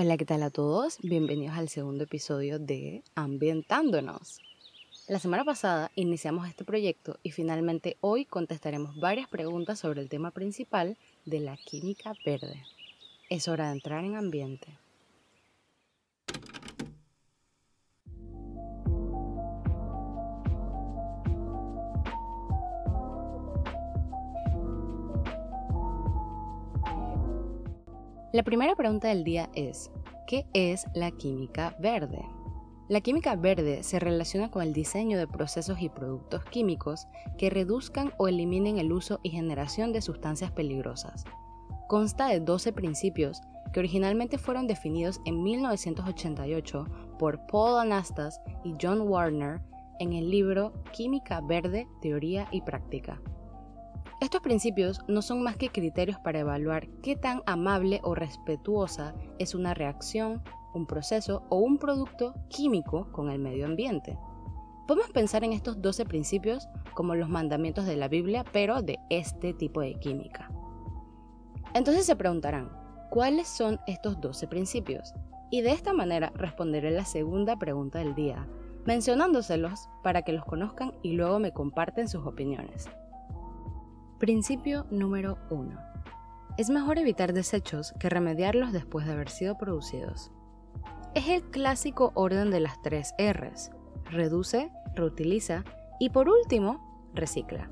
Hola, ¿qué tal a todos? Bienvenidos al segundo episodio de Ambientándonos. La semana pasada iniciamos este proyecto y finalmente hoy contestaremos varias preguntas sobre el tema principal de la química verde. Es hora de entrar en ambiente. La primera pregunta del día es, ¿qué es la química verde? La química verde se relaciona con el diseño de procesos y productos químicos que reduzcan o eliminen el uso y generación de sustancias peligrosas. Consta de 12 principios que originalmente fueron definidos en 1988 por Paul Anastas y John Warner en el libro Química Verde, Teoría y Práctica. Estos principios no son más que criterios para evaluar qué tan amable o respetuosa es una reacción, un proceso o un producto químico con el medio ambiente. Podemos pensar en estos 12 principios como los mandamientos de la Biblia, pero de este tipo de química. Entonces se preguntarán, ¿cuáles son estos 12 principios? Y de esta manera responderé la segunda pregunta del día, mencionándoselos para que los conozcan y luego me comparten sus opiniones. Principio número 1. Es mejor evitar desechos que remediarlos después de haber sido producidos. Es el clásico orden de las tres Rs. Reduce, reutiliza y por último, recicla.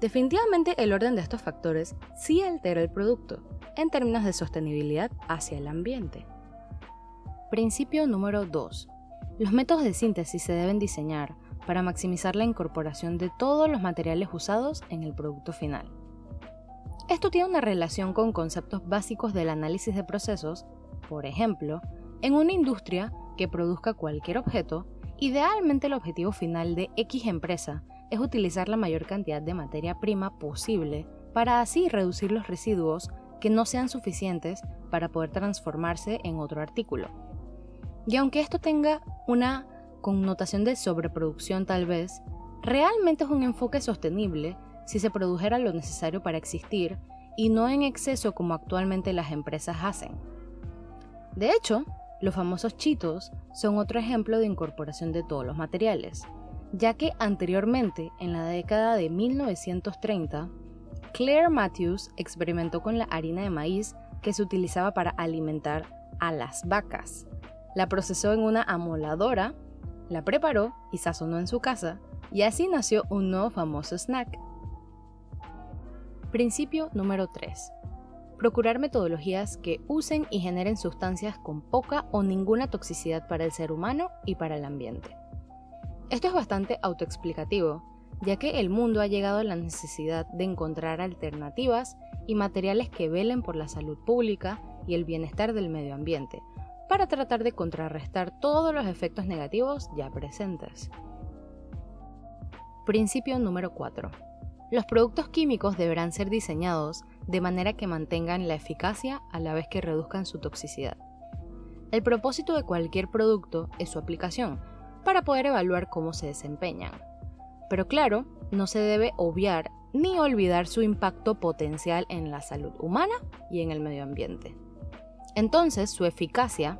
Definitivamente el orden de estos factores sí altera el producto en términos de sostenibilidad hacia el ambiente. Principio número 2. Los métodos de síntesis se deben diseñar para maximizar la incorporación de todos los materiales usados en el producto final. Esto tiene una relación con conceptos básicos del análisis de procesos, por ejemplo, en una industria que produzca cualquier objeto, idealmente el objetivo final de X empresa es utilizar la mayor cantidad de materia prima posible para así reducir los residuos que no sean suficientes para poder transformarse en otro artículo. Y aunque esto tenga una connotación de sobreproducción tal vez, realmente es un enfoque sostenible si se produjera lo necesario para existir y no en exceso como actualmente las empresas hacen. De hecho, los famosos chitos son otro ejemplo de incorporación de todos los materiales, ya que anteriormente, en la década de 1930, Claire Matthews experimentó con la harina de maíz que se utilizaba para alimentar a las vacas. La procesó en una amoladora la preparó y sazonó en su casa, y así nació un nuevo famoso snack. Principio número 3. Procurar metodologías que usen y generen sustancias con poca o ninguna toxicidad para el ser humano y para el ambiente. Esto es bastante autoexplicativo, ya que el mundo ha llegado a la necesidad de encontrar alternativas y materiales que velen por la salud pública y el bienestar del medio ambiente, para tratar de contrarrestar todos los efectos negativos ya presentes. Principio número 4. Los productos químicos deberán ser diseñados de manera que mantengan la eficacia a la vez que reduzcan su toxicidad. El propósito de cualquier producto es su aplicación, para poder evaluar cómo se desempeñan. Pero claro, no se debe obviar ni olvidar su impacto potencial en la salud humana y en el medio ambiente. Entonces, su eficacia,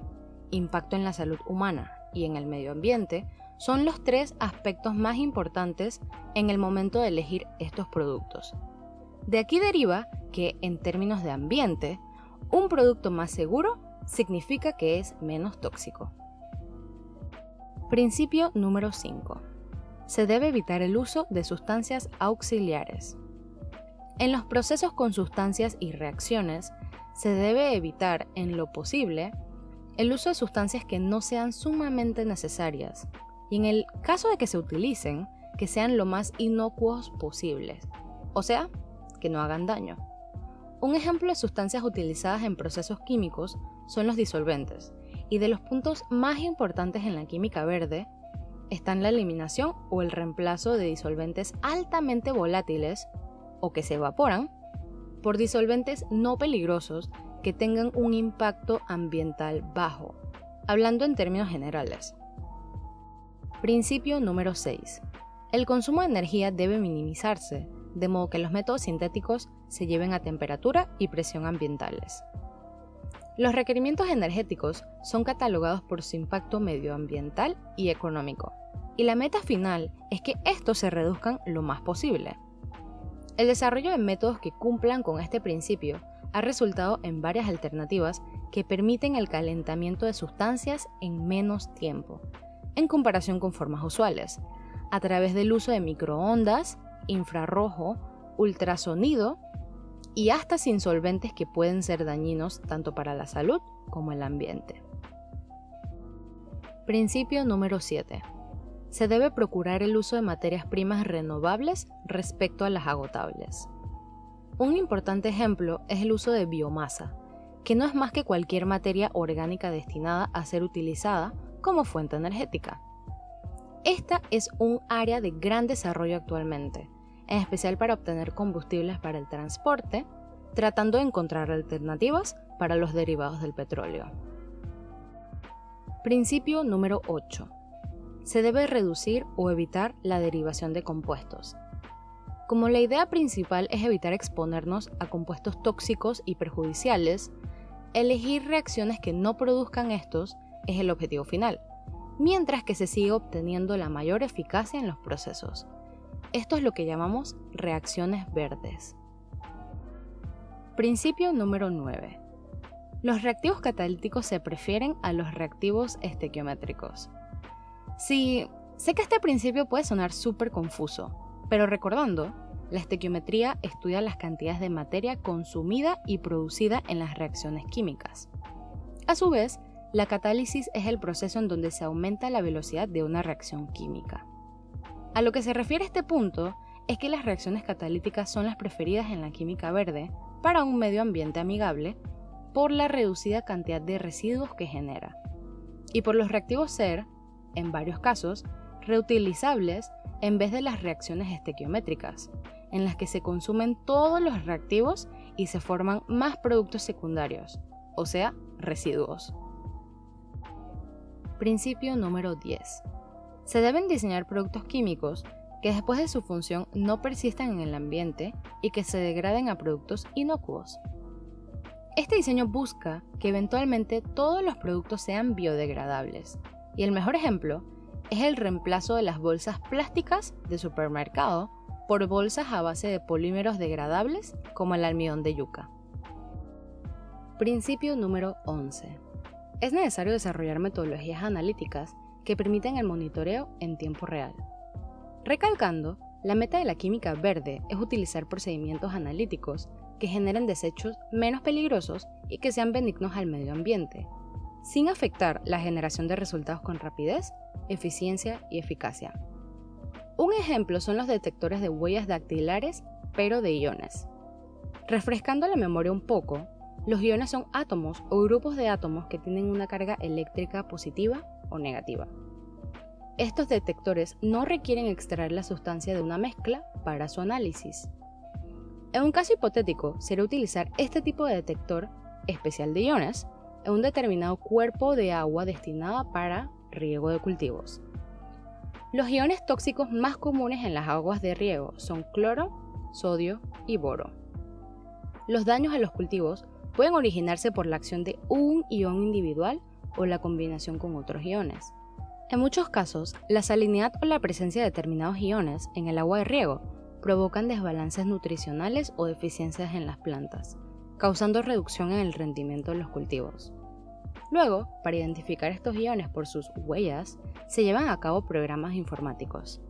impacto en la salud humana y en el medio ambiente son los tres aspectos más importantes en el momento de elegir estos productos. De aquí deriva que, en términos de ambiente, un producto más seguro significa que es menos tóxico. Principio número 5. Se debe evitar el uso de sustancias auxiliares. En los procesos con sustancias y reacciones, se debe evitar en lo posible el uso de sustancias que no sean sumamente necesarias y en el caso de que se utilicen, que sean lo más inocuos posibles, o sea, que no hagan daño. Un ejemplo de sustancias utilizadas en procesos químicos son los disolventes, y de los puntos más importantes en la química verde están la eliminación o el reemplazo de disolventes altamente volátiles o que se evaporan por disolventes no peligrosos que tengan un impacto ambiental bajo, hablando en términos generales. Principio número 6. El consumo de energía debe minimizarse, de modo que los métodos sintéticos se lleven a temperatura y presión ambientales. Los requerimientos energéticos son catalogados por su impacto medioambiental y económico, y la meta final es que estos se reduzcan lo más posible. El desarrollo de métodos que cumplan con este principio ha resultado en varias alternativas que permiten el calentamiento de sustancias en menos tiempo, en comparación con formas usuales, a través del uso de microondas, infrarrojo, ultrasonido y hasta sin solventes que pueden ser dañinos tanto para la salud como el ambiente. Principio número 7. Se debe procurar el uso de materias primas renovables respecto a las agotables. Un importante ejemplo es el uso de biomasa, que no es más que cualquier materia orgánica destinada a ser utilizada como fuente energética. Esta es un área de gran desarrollo actualmente, en especial para obtener combustibles para el transporte, tratando de encontrar alternativas para los derivados del petróleo. Principio número 8. Se debe reducir o evitar la derivación de compuestos, como la idea principal es evitar exponernos a compuestos tóxicos y perjudiciales, elegir reacciones que no produzcan estos es el objetivo final, mientras que se sigue obteniendo la mayor eficacia en los procesos. Esto es lo que llamamos reacciones verdes. Principio número 9. Los reactivos catalíticos se prefieren a los reactivos estequiométricos. Sí, sé que este principio puede sonar súper confuso, pero recordando, la estequiometría estudia las cantidades de materia consumida y producida en las reacciones químicas. A su vez, la catálisis es el proceso en donde se aumenta la velocidad de una reacción química. A lo que se refiere este punto es que las reacciones catalíticas son las preferidas en la química verde para un medio ambiente amigable por la reducida cantidad de residuos que genera, y por los reactivos ser, en varios casos, reutilizables en vez de las reacciones estequiométricas, en las que se consumen todos los reactivos y se forman más productos secundarios, o sea, residuos. Principio número 10. Se deben diseñar productos químicos que después de su función no persistan en el ambiente y que se degraden a productos inocuos. Este diseño busca que eventualmente todos los productos sean biodegradables, y el mejor ejemplo es el reemplazo de las bolsas plásticas de supermercado por bolsas a base de polímeros degradables como el almidón de yuca. Principio número 11. Es necesario desarrollar metodologías analíticas que permitan el monitoreo en tiempo real. Recalcando, la meta de la química verde es utilizar procedimientos analíticos que generen desechos menos peligrosos y que sean benignos al medio ambiente, sin afectar la generación de resultados con rapidez, eficiencia y eficacia. Un ejemplo son los detectores de huellas dactilares, pero de iones. Refrescando la memoria un poco, los iones son átomos o grupos de átomos que tienen una carga eléctrica positiva o negativa. Estos detectores no requieren extraer la sustancia de una mezcla para su análisis. En un caso hipotético, sería utilizar este tipo de detector especial de iones un determinado cuerpo de agua destinada para riego de cultivos. Los iones tóxicos más comunes en las aguas de riego son cloro, sodio y boro. Los daños a los cultivos pueden originarse por la acción de un ion individual o la combinación con otros iones. En muchos casos, la salinidad o la presencia de determinados iones en el agua de riego provocan desbalances nutricionales o deficiencias en las plantas causando reducción en el rendimiento de los cultivos. Luego, para identificar estos iones por sus huellas, se llevan a cabo programas informáticos.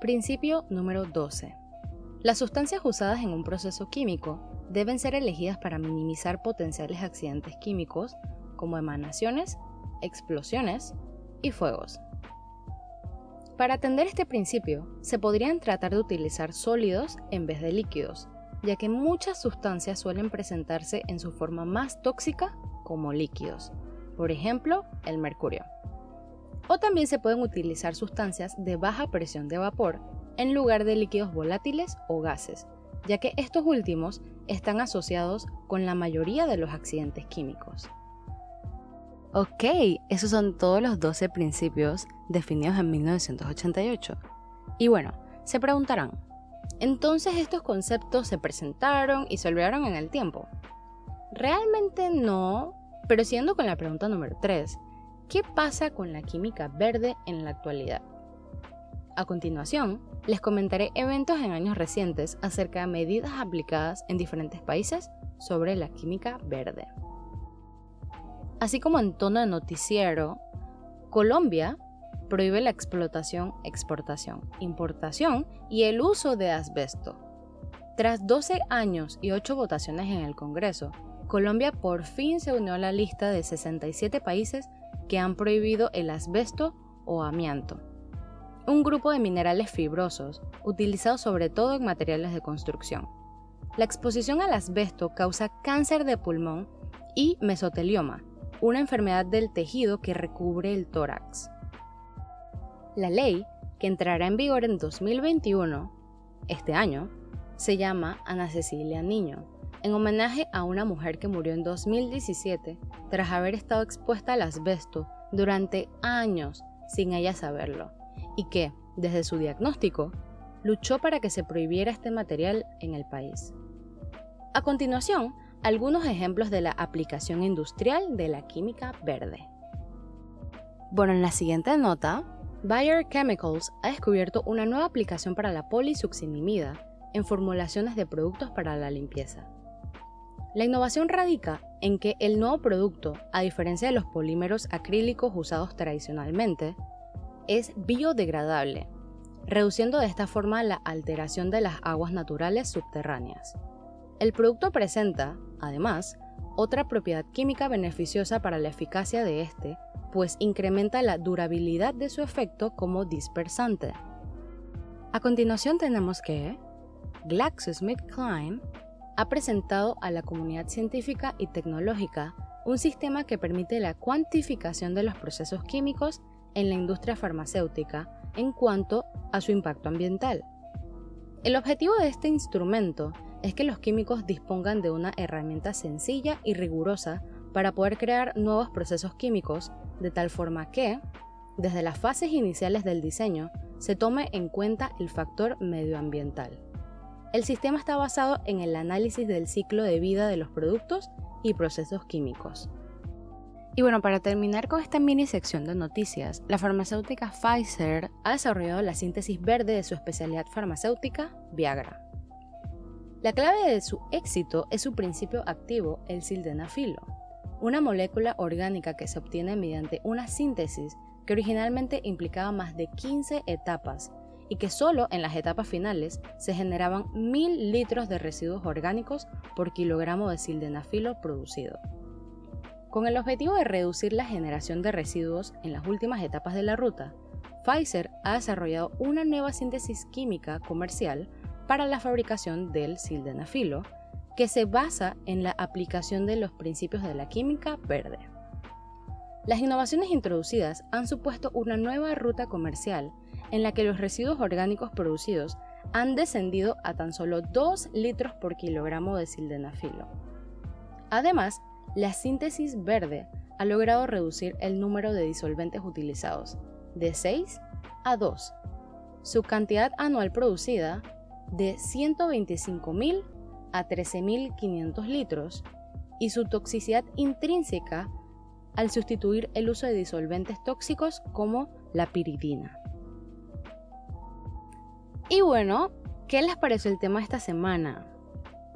Principio número 12. Las sustancias usadas en un proceso químico deben ser elegidas para minimizar potenciales accidentes químicos como emanaciones, explosiones y fuegos. Para atender este principio, se podrían tratar de utilizar sólidos en vez de líquidos, ya que muchas sustancias suelen presentarse en su forma más tóxica como líquidos, por ejemplo, el mercurio. O también se pueden utilizar sustancias de baja presión de vapor en lugar de líquidos volátiles o gases, ya que estos últimos están asociados con la mayoría de los accidentes químicos. Ok, esos son todos los 12 principios definidos en 1988. Y bueno, se preguntarán, entonces estos conceptos se presentaron y se olvidaron en el tiempo. Realmente no, pero siendo con la pregunta número 3, ¿qué pasa con la química verde en la actualidad? A continuación, les comentaré eventos en años recientes acerca de medidas aplicadas en diferentes países sobre la química verde. Así como en tono de noticiero, Colombia prohíbe la explotación, exportación, importación y el uso de asbesto. Tras 12 años y 8 votaciones en el Congreso, Colombia por fin se unió a la lista de 67 países que han prohibido el asbesto o amianto, un grupo de minerales fibrosos utilizados sobre todo en materiales de construcción. La exposición al asbesto causa cáncer de pulmón y mesotelioma, una enfermedad del tejido que recubre el tórax. La ley, que entrará en vigor en 2021, este año, se llama Ana Cecilia Niño, en homenaje a una mujer que murió en 2017 tras haber estado expuesta al asbesto durante años sin ella saberlo, y que, desde su diagnóstico, luchó para que se prohibiera este material en el país. A continuación, algunos ejemplos de la aplicación industrial de la química verde. Bueno, en la siguiente nota, Bayer Chemicals ha descubierto una nueva aplicación para la polisuccinimida en formulaciones de productos para la limpieza. La innovación radica en que el nuevo producto, a diferencia de los polímeros acrílicos usados tradicionalmente, es biodegradable, reduciendo de esta forma la alteración de las aguas naturales subterráneas. El producto presenta, además, otra propiedad química beneficiosa para la eficacia de este, pues incrementa la durabilidad de su efecto como dispersante. A continuación tenemos que GlaxoSmithKline ha presentado a la comunidad científica y tecnológica un sistema que permite la cuantificación de los procesos químicos en la industria farmacéutica en cuanto a su impacto ambiental. El objetivo de este instrumento es que los químicos dispongan de una herramienta sencilla y rigurosa para poder crear nuevos procesos químicos de tal forma que, desde las fases iniciales del diseño, se tome en cuenta el factor medioambiental. El sistema está basado en el análisis del ciclo de vida de los productos y procesos químicos. Y bueno, para terminar con esta mini sección de noticias, la farmacéutica Pfizer ha desarrollado la síntesis verde de su especialidad farmacéutica, Viagra. La clave de su éxito es su principio activo, el sildenafilo, una molécula orgánica que se obtiene mediante una síntesis que originalmente implicaba más de 15 etapas y que solo en las etapas finales se generaban 1000 litros de residuos orgánicos por kilogramo de sildenafilo producido. Con el objetivo de reducir la generación de residuos en las últimas etapas de la ruta, Pfizer ha desarrollado una nueva síntesis química comercial para la fabricación del sildenafilo, que se basa en la aplicación de los principios de la química verde. Las innovaciones introducidas han supuesto una nueva ruta comercial en la que los residuos orgánicos producidos han descendido a tan solo 2 litros por kilogramo de sildenafilo. Además, la síntesis verde ha logrado reducir el número de disolventes utilizados de 6 a 2. Su cantidad anual producida de 125.000 a 13.500 litros y su toxicidad intrínseca al sustituir el uso de disolventes tóxicos como la piridina. Y bueno, ¿qué les pareció el tema esta semana?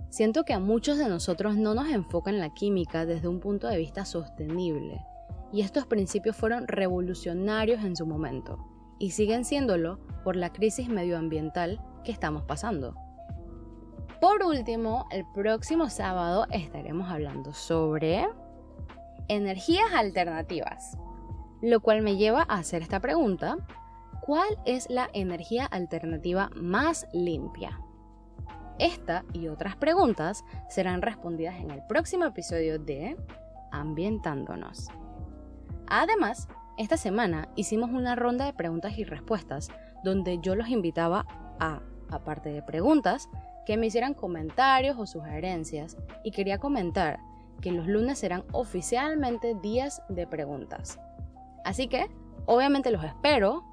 Siento que a muchos de nosotros no nos enfocan la química desde un punto de vista sostenible, y estos principios fueron revolucionarios en su momento, y siguen siéndolo por la crisis medioambiental que estamos pasando. Por último, el próximo sábado estaremos hablando sobre energías alternativas, lo cual me lleva a hacer esta pregunta, ¿cuál es la energía alternativa más limpia? Esta y otras preguntas serán respondidas en el próximo episodio de Ambientándonos. Además, esta semana hicimos una ronda de preguntas y respuestas donde yo los invitaba a, aparte de preguntas, que me hicieran comentarios o sugerencias y quería comentar que los lunes serán oficialmente días de preguntas. Así que, obviamente los espero.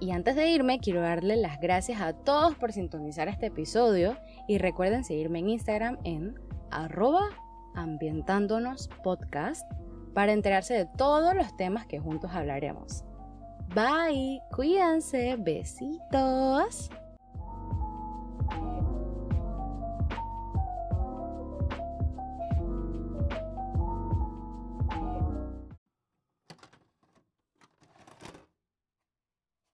Y antes de irme, quiero darle las gracias a todos por sintonizar este episodio y recuerden seguirme en Instagram en arroba ambientándonos podcast para enterarse de todos los temas que juntos hablaremos. Bye, cuídense, besitos.